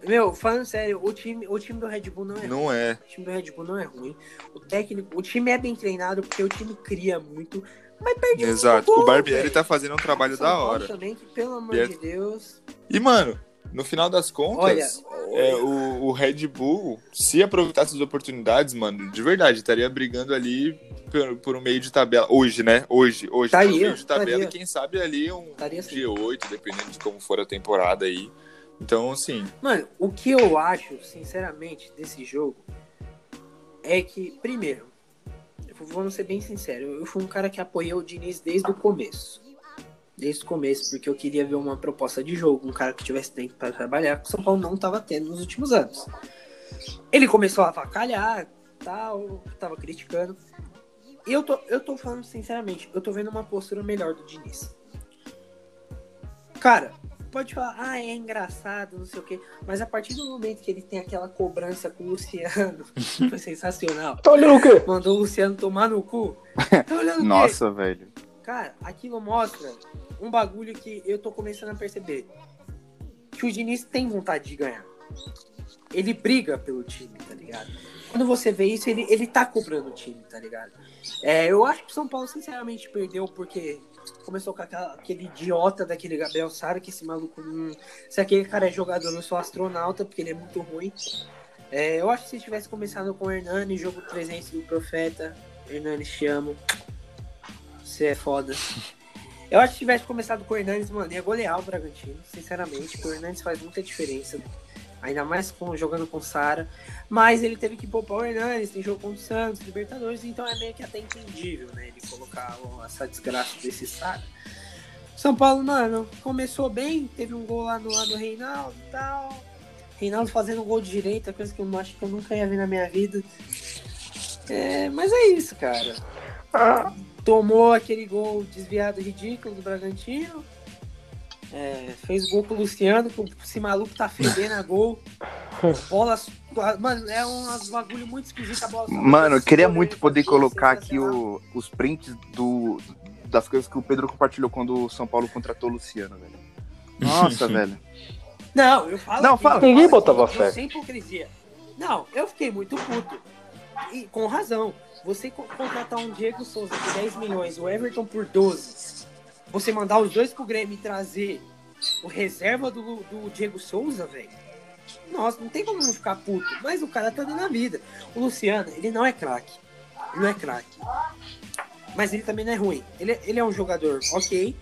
Meu, falando sério, o time, o time do Red Bull não é Não é. O time do Red Bull não é ruim. O técnico, o time é bem treinado porque o time cria muito, mas perde muito Exato. gol, O Barbieri velho. tá fazendo um trabalho São da Paulo hora. também, que pelo amor Bier- de Deus. E, mano, no final das Olha, contas, é, o, o Red Bull, se aproveitasse as oportunidades, mano, de verdade, estaria brigando ali por, por um meio de tabela. Hoje, né? Hoje, hoje, por um Estaria, meio de tabela estaria. e quem sabe ali um assim. G8, dependendo de como for a temporada aí. Então, assim, Mano, o que eu acho, sinceramente, desse jogo é que, primeiro, vamos ser bem sinceros, eu fui um cara que apoiou o Diniz desde o começo. Desde o começo, porque eu queria ver uma proposta de jogo, um cara que tivesse tempo para trabalhar, que o São Paulo não estava tendo nos últimos anos. Ele começou a avacalhar, tal, tava criticando. Eu tô, eu tô falando sinceramente, eu tô vendo uma postura melhor do Diniz. Cara, pode falar, ah, é engraçado, não sei o quê, mas a partir do momento que ele tem aquela cobrança com o Luciano, foi sensacional. Tá olhando o quê? Mandou o Luciano tomar no cu. Tá olhando o quê? Nossa, velho. Cara, aquilo mostra um bagulho que eu tô começando a perceber. Que o Diniz tem vontade de ganhar. Ele briga pelo time, tá ligado? Quando você vê isso, ele, ele tá cobrando o time, tá ligado? É, eu acho que o São Paulo, sinceramente, perdeu porque começou com aquela- aquele idiota daquele Gabriel Sara, que esse maluco não. Se aquele cara é jogador, não sou astronauta, porque ele é muito ruim. É, eu acho que se tivesse começado com o Hernani, jogo 300 do Profeta, Hernani, te amo. Você é foda. Eu acho que se tivesse começado com o Hernandes, mano, ia golear o Bragantino, sinceramente. porque O Hernandes faz muita diferença. Ainda mais com, jogando com o Sara. Mas ele teve que poupar o Hernandes, tem jogo contra o Santos, Libertadores, então é meio que até entendível, né? Ele colocar ó, essa desgraça desse Sara. São Paulo, mano, começou bem, teve um gol lá no lado do Reinaldo e tal. Reinaldo fazendo um gol de direita, coisa que eu acho que eu nunca ia ver na minha vida. É, mas é isso, cara. Tomou aquele gol desviado ridículo do Bragantino. É, fez gol com o Luciano, com esse maluco tá fedendo a gol. Bolas. Mano, é um bagulho muito esquisito a bola. Mano, eu queria muito poder colocar aqui o- os prints do, das coisas que o Pedro compartilhou quando o São Paulo contratou o Luciano, velho. Nossa, velho. Não, eu falo. Não, aqui, fala. Ninguém botava fé. Sem hipocrisia. Não, eu fiquei muito puto. E com razão. Você co- contratar um Diego Souza por 10 milhões, o Everton por 12. Você mandar os dois pro Grêmio e trazer o reserva do, do Diego Souza, velho. Nossa, não tem como não ficar puto. Mas o cara tá dando a vida. O Luciano, ele não é craque. Ele não é craque. Mas ele também não é ruim. Ele, ele é um jogador ok.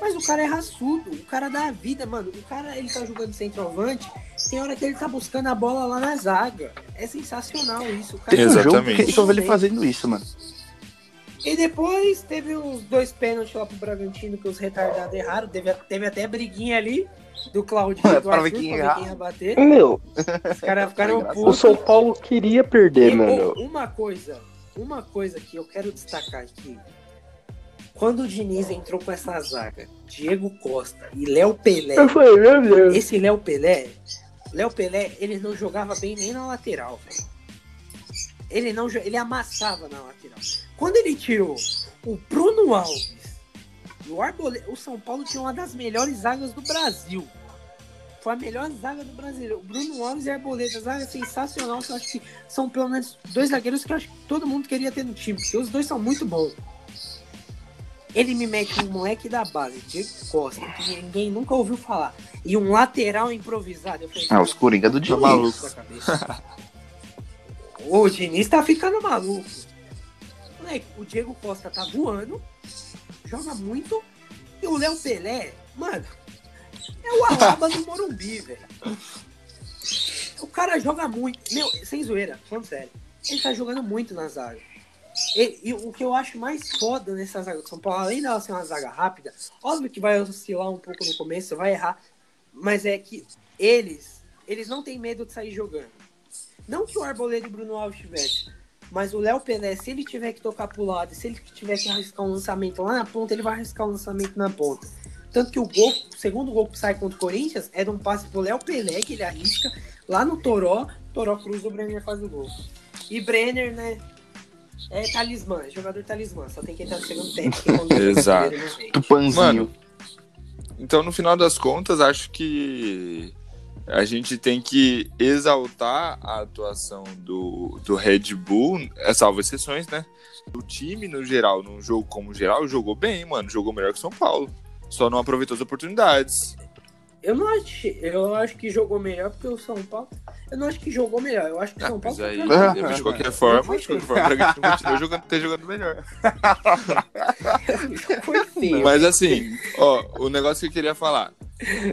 Mas o cara é raçudo. O cara dá a vida, mano. O cara, ele tá jogando centroavante. Tem hora que ele tá buscando a bola lá na zaga. É sensacional isso. O cara jogo Exatamente. que gente ouviu ele fazendo isso, mano. E depois teve os dois pênaltis lá pro Bragantino que os retardados erraram. Teve, teve até briguinha ali do Claudinho e do Arthur quem ia bater. Meu, Os caras ficaram Foi o putos. São Paulo queria perder, E, mano. uma coisa, uma coisa que eu quero destacar aqui. Quando o Diniz entrou com essa zaga, Diego Costa e Léo Pelé, Eu falei, meu Deus. esse Léo Pelé, Léo Pelé, ele não jogava bem nem na lateral, velho. Ele não, ele amassava na lateral. Quando ele tirou o Bruno Alves e o Arboleda, o São Paulo tinha uma das melhores zagas do Brasil. Foi a melhor zaga do Brasil. O Bruno Alves e Arboleda, zaga sensacional. que Eu acho que são pelo menos dois zagueiros que eu acho que todo mundo queria ter no time, porque os dois são muito bons. Ele me mete um moleque da base, Diego Costa, que ninguém nunca ouviu falar. E um lateral improvisado. Eu falei, Ah, os Coringa do Tá Diniz. maluco o Diniz tá ficando maluco. Moleque, o Diego Costa tá voando, joga muito. E o Léo Pelé, mano, é o Alaba do Morumbi, velho. O cara joga muito. Meu, sem zoeira, falando sério. Ele tá jogando muito na zaga. E, e o que eu acho mais foda nessa zaga do São Paulo, além dela ser uma zaga rápida, óbvio que vai oscilar um pouco no começo, vai errar, mas é que eles, eles não têm medo de sair jogando. Não que o Arboleda e o Bruno Alves tivesse, mas o Léo Pelé, se ele tiver que tocar pro lado, se ele tiver que arriscar um lançamento lá na ponta, ele vai arriscar um lançamento na ponta. Tanto que o gol, o segundo gol que sai contra o Corinthians é de um passe pro Léo Pelé, que ele arrisca lá no Toró, Toró cruza o Brenner faz o gol. E Brenner, né, é talismã, é jogador talismã, só tem que entrar no segundo tempo. no Exato. Tupanzinho. Mano, Então, no final das contas, acho que a gente tem que exaltar a atuação do, do Red Bull, é, salvo exceções, né? O time, no geral, num jogo como geral, jogou bem, mano. Jogou melhor que o São Paulo. Só não aproveitou as oportunidades. Eu não acho, eu acho que jogou melhor porque o São Paulo. Eu não acho que jogou melhor. Eu acho que o Ah, São Paulo aí, pra de qualquer forma, de qualquer forma, o Bragantino continua jogando, tá jogando melhor. Foi feio. Mas assim, ó, o negócio que eu queria falar.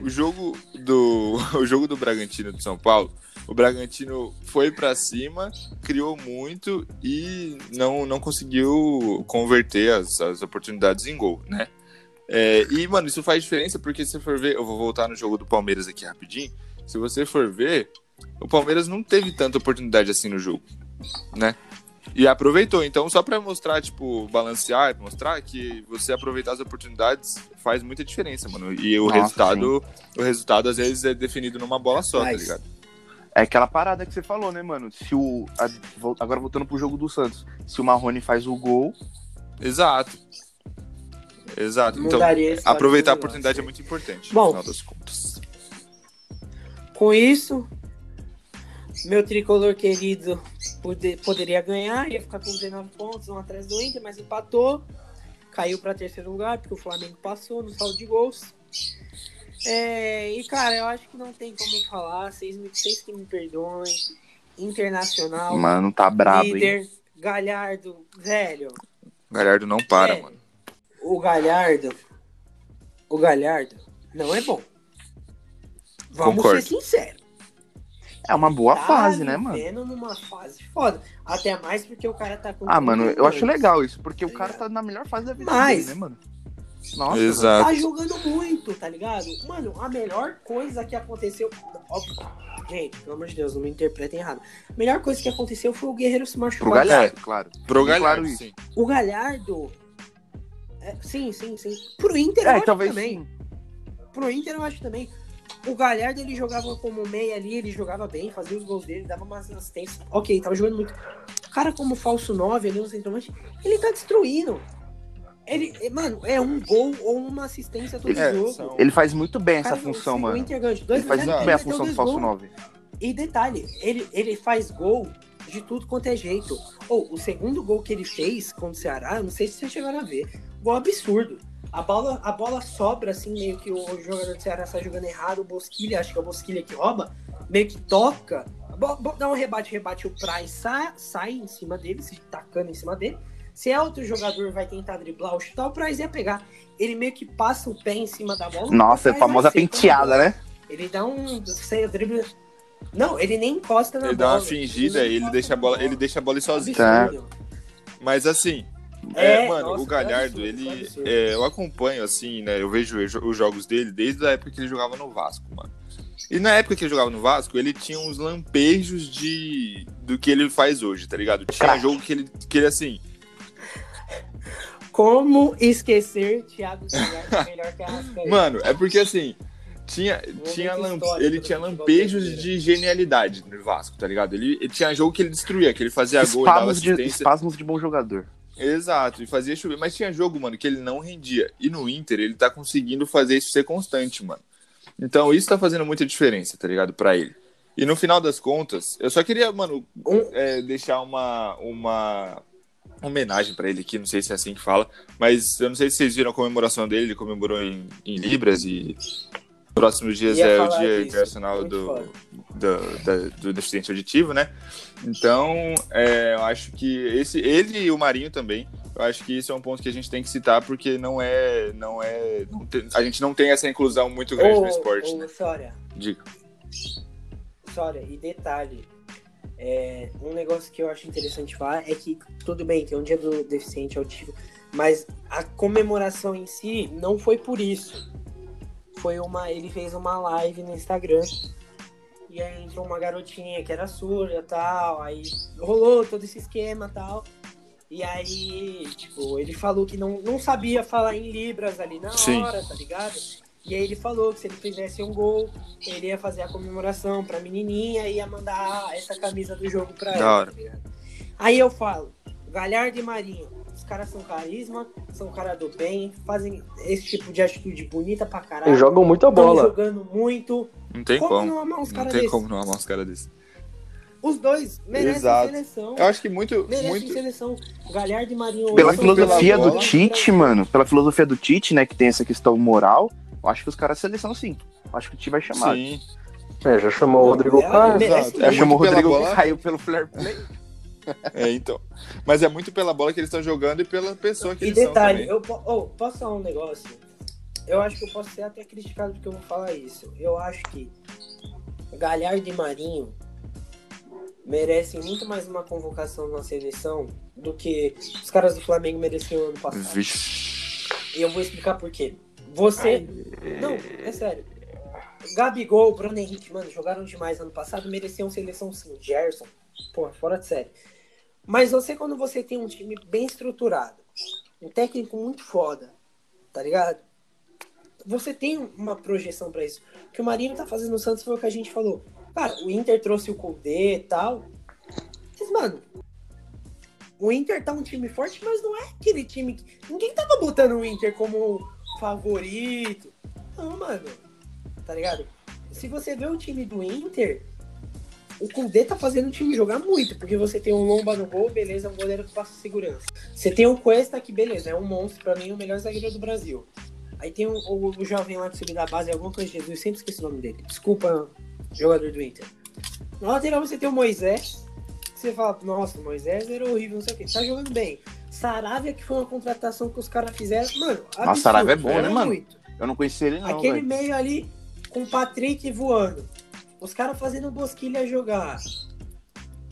O jogo do o jogo do Bragantino de São Paulo, o Bragantino foi pra cima, criou muito e não, não conseguiu converter as, as oportunidades em gol, né? É, e, mano, isso faz diferença porque se for ver, eu vou voltar no jogo do Palmeiras aqui rapidinho. Se você for ver, o Palmeiras não teve tanta oportunidade assim no jogo, né? E aproveitou. Então, só pra mostrar, tipo, balancear, mostrar que você aproveitar as oportunidades faz muita diferença, mano. E o Nossa, resultado, o resultado às vezes é definido numa bola só, tá Mas- ligado? É aquela parada que você falou, né, mano? Se o. agora voltando pro jogo do Santos. Se o Marrone faz o gol, Exato. Exato. Então, aproveitar a oportunidade é muito importante, Bom. no final das contas. Com isso, meu tricolor querido pode- poderia ganhar, ia ficar com 19 pontos, um atrás do Inter, mas empatou. Caiu para terceiro lugar, porque o Flamengo passou no saldo de gols. É, e, cara, eu acho que não tem como falar. Vocês, me- vocês que me perdoem. Internacional, mano, tá brabo, hein? líder, Galhardo, velho. Galhardo não para, É. mano. O Galhardo. O Galhardo não é bom. Vamos Concordo. ser sinceros. É uma boa tá fase, né, mano? vivendo numa fase foda. Até mais porque o cara tá com. Ah, mano, eu acho 31 anos. legal isso, porque o Tá cara ligado? tá na melhor fase da vida Mas- dele, né, mano? Nossa, Exato. Tá jogando muito, tá ligado? Mano, a melhor coisa que aconteceu. Óbvio, gente, pelo amor de Deus, não me interpretem errado. A melhor coisa que aconteceu foi o Guerreiro se Pro machucar. Galhardo, claro. Pro Claro Galhardo, isso. sim. O Galhardo. é, sim, sim, sim. Pro Inter eu É, acho talvez também. sim. Pro Inter eu acho também. O Galhardo ele jogava como meia ali, ele jogava bem, fazia os gols dele, dava umas assistências. Ok, tava jogando muito. O cara como falso 9 ali no centroavante, ele tá destruindo. Ele, é, mano, é um gol ou uma assistência todo É, jogo. Ele faz muito bem O essa cara- função, mano. Dois Ele faz muito bem a função do falso gols. 9. E detalhe, ele, ele faz gol de tudo quanto é jeito. Ou o segundo gol que ele fez contra o Ceará, não sei se vocês chegaram a ver. Gol absurdo. A bola, a bola sobra, assim, meio que o jogador do Ceará está jogando errado, o Bosquilha, acho que é o Bosquilha que rouba, meio que toca, dá um rebate, rebate, o Price sai, sai em cima dele, se tacando em cima dele. Se é outro jogador vai tentar driblar ou chutar, o Price ia pegar. Ele meio que passa o pé em cima da bola. Nossa, o a famosa penteada, bola. né? Ele dá um. Sei, drible. Não, ele nem encosta na Ele bola. dá uma fingida e ele encosta deixa a na bola, ele deixa a bola sozinho. Tá. Mas assim, É, É, mano, nossa, o Galhardo, foi ele. absurdo, absurdo. é, eu acompanho, assim, né? Eu vejo os jogos dele desde a época que ele jogava no Vasco, mano. E na época que ele jogava no Vasco, ele tinha uns lampejos de. do que ele faz hoje, tá ligado? Tinha Craque. jogo que ele, que ele assim. Como esquecer Thiago Silva melhor que a Arrascaeta? Mano, é porque assim. Tinha, tinha lamp- ele tinha lampejos brasileiro. de genialidade no Vasco, tá ligado? Ele, ele tinha jogo que ele destruía, que ele fazia gol, ele dava Espasmos de, assistência. espasmos de bom jogador. Exato, e fazia chover. Mas tinha jogo, mano, que ele não rendia. E no Inter, ele tá conseguindo fazer isso ser constante, mano. Então isso tá fazendo muita diferença, tá ligado? Pra ele. E no final das contas, eu só queria, mano, é, deixar uma, uma homenagem pra ele aqui, não sei se é assim que fala, mas eu não sei se vocês viram a comemoração dele, ele comemorou em, em Libras e próximos dias Ia é o Dia disso, Internacional do, do, da- do deficiente auditivo, né? Então, é, eu acho que esse, ele e o Marinho também, eu acho que isso é um ponto que a gente tem que citar, porque não é. Não é não tem- a gente não tem essa inclusão muito grande Ô, no esporte, ô, né? Sória, Diga. Sória, e detalhe, é, um negócio que eu acho interessante falar é que, tudo bem, tem um dia do deficiente auditivo, mas a comemoração em si não foi por isso. Foi uma. Ele fez uma live no Instagram. E aí entrou uma garotinha que era surda tal. Aí rolou todo esse esquema tal. E aí, tipo, ele falou que não, não sabia falar em Libras ali na Sim. hora, tá ligado? E aí ele falou que se ele fizesse um gol, ele ia fazer a comemoração pra menininha e ia mandar essa camisa do jogo pra Da ela. hora. tá? Aí eu falo, Galhardo e Marinho, caras são carisma, são cara do bem, fazem esse tipo de atitude bonita pra caralho. Eles jogam muita bola. jogando muito. Não tem como, como. não amar uns Não caras tem desses? como não amar uns caras desses. Os dois merecem Exato. seleção. Eu acho que muito. Merecem muito seleção. Galhardo e Marinho. Pela filosofia pela do bola. Tite, mano, pela filosofia do Tite, né, que tem essa questão moral, eu acho que os caras seleção sim. Eu acho que o Tite vai chamar. Sim. É, já chamou o Rodrigo Caio. É chamou o Rodrigo caiu pelo fair play. É, então. Mas é muito pela bola que eles estão jogando e pela pessoa que E eles detalhe, são eu po- oh, posso falar um negócio? Eu acho que eu posso ser até criticado porque eu vou falar isso. Eu acho que Galhardo e Marinho merecem muito mais uma convocação na seleção do que os caras do Flamengo mereciam ano passado. Vixe. E eu vou explicar por quê. Você. Não, é sério. Gabigol, Bruno Henrique, mano, jogaram demais ano passado, mereciam seleção sim. Gerson, pô, fora de série. Mas você, quando você tem um time bem estruturado, um técnico muito foda, tá ligado? Você tem uma projeção pra isso. O que o Marinho tá fazendo no Santos foi o que a gente falou. Cara, o Inter trouxe o Koudé e tal. Mas, mano, o Inter tá um time forte, mas não é aquele time que. Ninguém tava botando o Inter como favorito. Não, mano. Tá ligado? Se você vê o time do Inter, o Kudê tá fazendo o time jogar muito, porque você tem um Lomba no gol, beleza, um goleiro que passa segurança. Você tem o Cuesta, que beleza, é um monstro, pra mim, o melhor zagueiro do Brasil. Aí tem o, o, o jovem lá que subiu da base, alguma coisa de Jesus, sempre esqueci o nome dele. Desculpa, jogador do Inter. Na lateral você tem o Moisés, que você fala, nossa, o Moisés era horrível, não sei o que. Tá jogando bem. Saravia, que foi uma contratação que os caras fizeram. Mano, absurdo, Saravia é bom, né, joga mano? muito. Eu não conhecia ele, não. Aquele velho. meio ali com o Patrick voando. Os caras fazendo bosquilha jogar.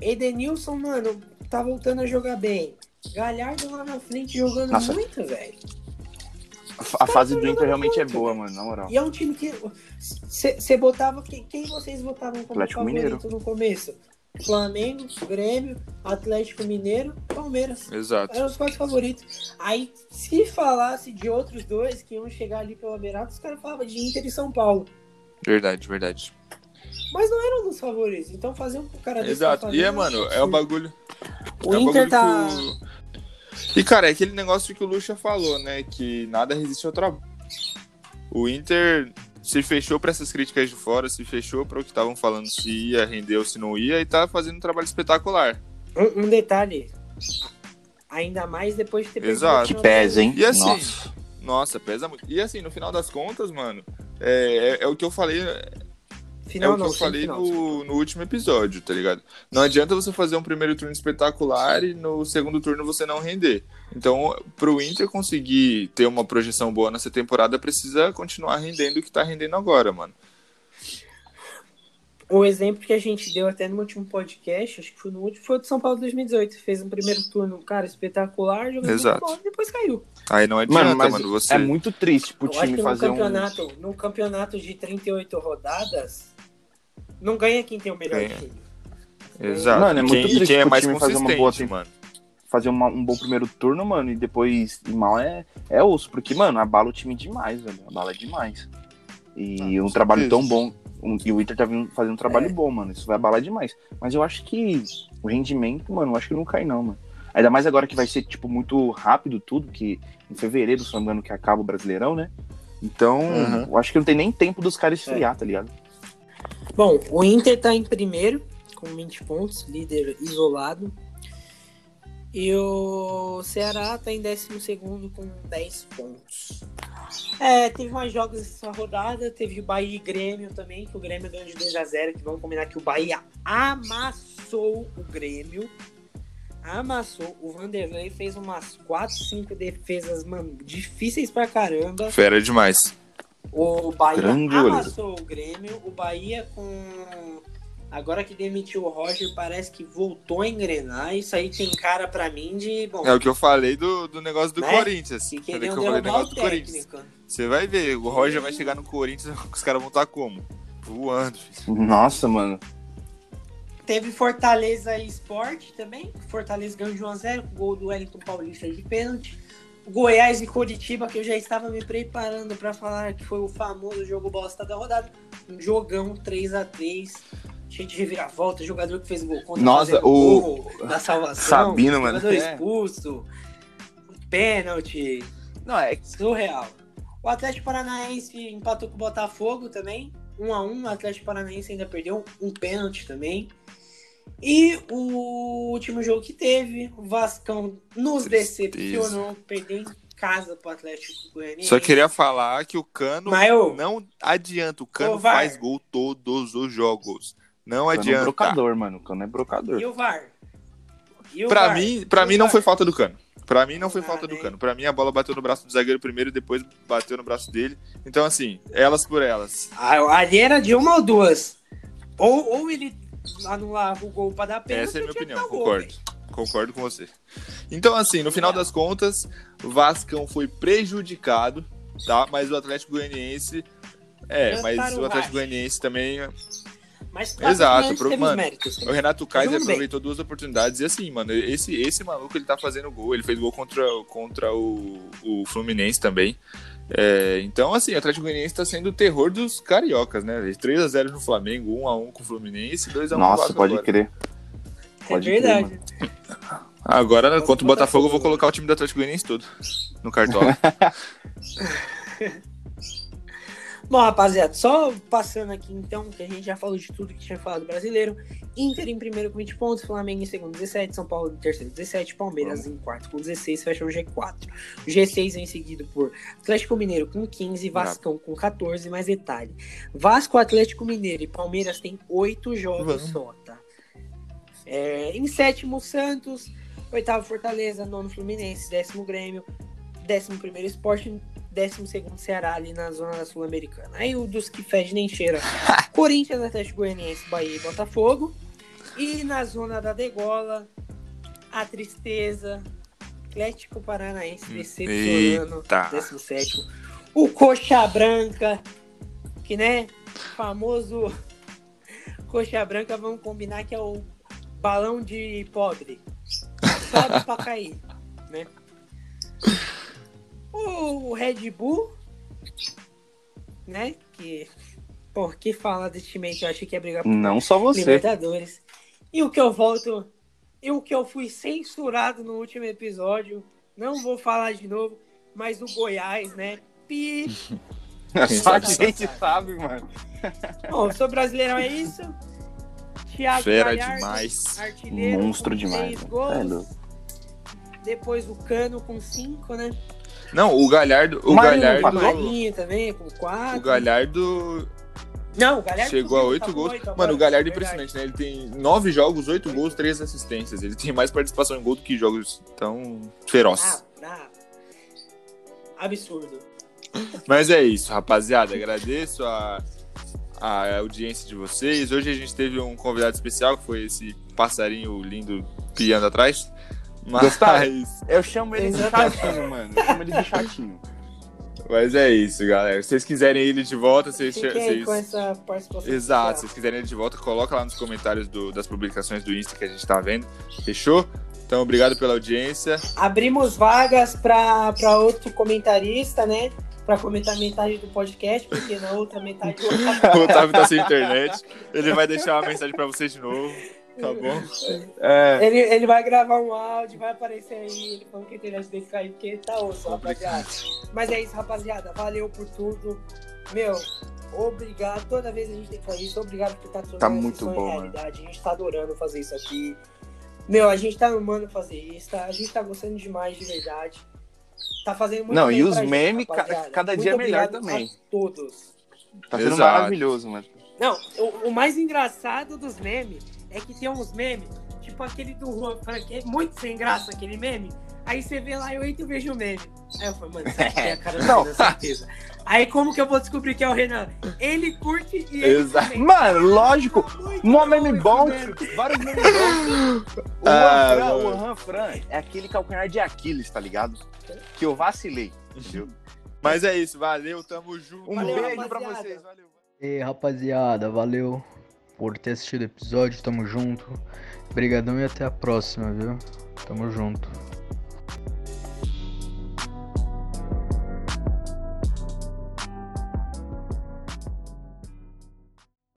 Edenilson, mano, tá voltando a jogar bem. Galhardo lá na frente jogando Nossa. muito, velho. A fase do Inter realmente é muito, boa, velho. mano, na moral. E é um time que. Você botava. Quem, quem vocês votavam como Atlético favorito Mineiro. no começo? Flamengo, Grêmio, Atlético Mineiro, Palmeiras. Exato. Eram os quatro favoritos. Aí, se falasse de outros dois que iam chegar ali pela beirada, os caras falavam de Inter e São Paulo. Verdade, verdade. Mas não eram dos favoritos. Então fazer um cara desse Exato. pra E é, mano, é o bagulho. O é o Inter bagulho tá. o- E, cara, é aquele negócio que o Lucha falou, né? Que nada resiste ao trabalho. O Inter se fechou pra essas críticas de fora, se fechou pra o que estavam falando se ia render ou se não ia, e tá fazendo um trabalho espetacular. Um, um detalhe. Ainda mais depois de ter perdido Exato. Que pesa, hein? E assim, Nossa. Nossa, pesa muito. E assim, no final das contas, mano, é, é, é o que eu falei. É Final o que não, eu falei no, no último episódio, tá ligado? Não adianta você fazer um primeiro turno espetacular e no segundo turno você não render. Então, pro Inter conseguir ter uma projeção boa nessa temporada, precisa continuar rendendo o que tá rendendo agora, mano. o exemplo que a gente deu até no último podcast, acho que foi no último, foi o de São Paulo 2018. Fez um primeiro turno, cara, espetacular, jogando Exato. bola e depois caiu. Aí não adianta, Mano, mano, você. é muito triste pro Eu acho time que no fazer um. campeonato, no campeonato de 38 rodadas, não ganha quem tem o melhor Ganha. time. Exato. Mano, é E muito quem, triste quem é mais time fazer uma boa mano. fazer uma- um bom primeiro turno, mano, e depois ir mal é, é osso, porque, mano, abala o time demais, velho. Abala demais. E Ah, um trabalho certeza. tão bom. um- e o Inter tá vindo fazendo um trabalho É. bom, mano. Isso vai abalar demais. Mas eu acho que o rendimento, mano, eu acho que não cai, não, mano. Ainda mais agora que vai ser, tipo, muito rápido tudo, que em fevereiro, se não me engano, que acaba o Brasileirão, né? Então, Uhum. eu acho que não tem nem tempo dos caras esfriar, É. tá ligado? Bom, o Inter tá em primeiro, com 20 pontos, líder isolado. E o Ceará tá em 12 segundo com 10 pontos. É, teve mais jogos essa rodada, teve o Bahia e Grêmio também, que o Grêmio ganhou de 2x0, que vamos combinar que o Bahia amassou o Grêmio. Amassou. O Vanderlei fez umas 4, 5 defesas, mano, difíceis pra caramba. Fera demais. O Bahia Grande goleiro. o Grêmio. O Bahia com. Agora que demitiu o Roger, parece que voltou a engrenar. Isso aí tem cara pra mim de. Bom, É o que eu falei do, do negócio do Né? Corinthians. que Falei que eu falei do negócio do Corinthians. Você vai ver, o Roger vai chegar no Corinthians, os caras vão estar como? Voando. filho. Nossa, mano. Teve Fortaleza e Sport também. Fortaleza ganhou de 1x0, gol do Wellington Paulista de pênalti. Goiás e Curitiba, que eu já estava me preparando para falar que foi o famoso jogo bosta da rodada. Um jogão 3x3, cheio de reviravolta, jogador que fez gol contra Nossa, o- gol da salvação. Sabino, mano. Jogador É. expulso, pênalti, Não, é surreal. O Atlético Paranaense empatou com o Botafogo também. 1 a 1 O Atlético Paranaense ainda perdeu um pênalti também. E o último jogo que teve, o Vascão nos Tristeza. decepcionou, perdeu em casa pro Atlético Goianiense. Só queria falar que o Cano não adianta. O Cano Ô, faz gol todos os jogos. Não Cano é adianta. brocador, mano. Cano é brocador. E o VAR? E o Pra VAR? mim, pra o mim não foi falta do Cano. Pra mim não foi Ah, falta do né? Cano. Pra mim a bola bateu no braço do zagueiro primeiro e depois bateu no braço dele. Então assim, elas por elas. Ah, Ali era de uma ou duas. Ou, ou ele anulava o gol pra dar pênalti. Essa é a minha opinião, gol, concordo. velho. Concordo com você. Então, assim, no final das contas, o Vascão foi prejudicado, tá? Mas o Atlético Goianiense. É, mas o Atlético. Goianiense também. Mas Exato, pro- mano, méritos O. Renato Kaiser bem. aproveitou duas oportunidades. E assim, mano, esse, esse maluco ele tá fazendo gol. Ele fez gol contra, contra o, o Fluminense também. É, então, assim, o Atlético Goianiense tá sendo o terror dos cariocas, né? 3x0 no Flamengo, 1x1 com o Fluminense, 2x1 no Nossa, pode agora. crer. É Pode crer, verdade. Agora, Contra o Botafogo, eu vou colocar o time do Atlético Goianiense todo no cartola. Bom, rapaziada, só passando aqui então, que a gente já falou de tudo que tinha falado brasileiro. Inter em primeiro com 20 pontos, Flamengo em segundo 17, São Paulo em terceiro 17, Palmeiras em quarto com 16, fecha o G4. O G6 vem seguido por Atlético Mineiro com 15, Vascão com 14, mais detalhe. Vasco, Atlético Mineiro e Palmeiras têm 8 jogos Não. só, tá? É, em sétimo, Santos, oitavo Fortaleza, nono Fluminense, décimo Grêmio, décimo primeiro esporte 12 Ceará ali na zona da Sul-Americana. Aí o dos que fez nem cheira. Corinthians, Atlético Goianiense, Bahia e Botafogo. E na zona da degola, a tristeza, Atlético Paranaense decepcionando, 17. O Coxa Branca, que né, famoso Coxa Branca, vamos combinar que é o balão de pobre. Sobe pra cair, né? O Red Bull, né? Que, por que falar desse time que eu achei que ia brigar por Não só você. Libertadores. E o que eu volto. E o que eu fui censurado no último episódio. Não vou falar de novo, mas o Goiás, né? Pi. Só a gente sabe, mano. Bom, sou brasileirão, é isso. Thiago Fera Galhardo, demais. Monstro demais. né? gols. É. Depois o Cano com cinco, né? Não, o Galhardo. O Marinho, O Galhardo. Marinho também com quatro. O Galhardo Não, o Galhardo chegou a oito tá gols. oito Mano, o Galhardo é verdade. impressionante, né? Ele tem nove jogos, oito gols, três assistências. Ele tem mais participação em gol do que jogos tão feroz. Ah, ah. Absurdo. Mas é isso, rapaziada. Agradeço a, a audiência de vocês. Hoje a gente teve um convidado especial, que foi esse passarinho lindo piando atrás. Gostaram? Mas, Eu chamo ele de chatinho, mano. Eu chamo ele de chatinho. mas é isso, galera. Se vocês quiserem ele de volta, vocês. Vocês... com essa participação. Exato, se vocês quiserem ele de volta, coloca lá nos comentários do- das publicações do Insta que a gente tá vendo. Fechou? Então, obrigado pela audiência. Abrimos vagas para outro comentarista, né? Para comentar metade do podcast, porque na outra metade O Otávio tá sem internet. Ele vai deixar uma mensagem pra vocês de novo. Tá bom? É, ele, ele vai gravar um áudio, vai aparecer aí, ele falando que a internet dele caiu, porque tá osso, rapaziada. Mas é isso, rapaziada. Valeu por tudo. Meu, obrigado. Toda vez a gente tem que fazer isso. Obrigado por estar tornando Tá muito bom, realidade. A gente tá adorando fazer isso aqui. Meu, a gente tá amando fazer isso, tá? A gente tá gostando demais, de verdade. Tá fazendo muito Não, bem e os gente, memes, ca- cada Muito dia é melhor também. A todos. tá sendo Exato. maravilhoso, mano. Não, o, o mais engraçado dos memes é que tem uns memes, tipo aquele do Juan Frank, é muito sem graça aquele meme. Aí você vê lá, eu entro e vejo o meme. Aí eu falo, mano, isso aqui é a cara do. Renan, certeza. Aí como que eu vou descobrir que é o Renan? Ele curte e ele Exato. Mano, lógico. Muito Um meme bom, meme. vários memes bons. O Ah, Juan Fran, mano. o Juan Fran é aquele calcanhar de Aquiles, tá ligado? Que eu vacilei, entendeu? Mas é isso, valeu, tamo junto. Um Valeu, beijo pra rapaziada. vocês, valeu. E rapaziada, valeu por ter assistido o episódio, tamo junto. Obrigadão e até a próxima, viu? Tamo junto.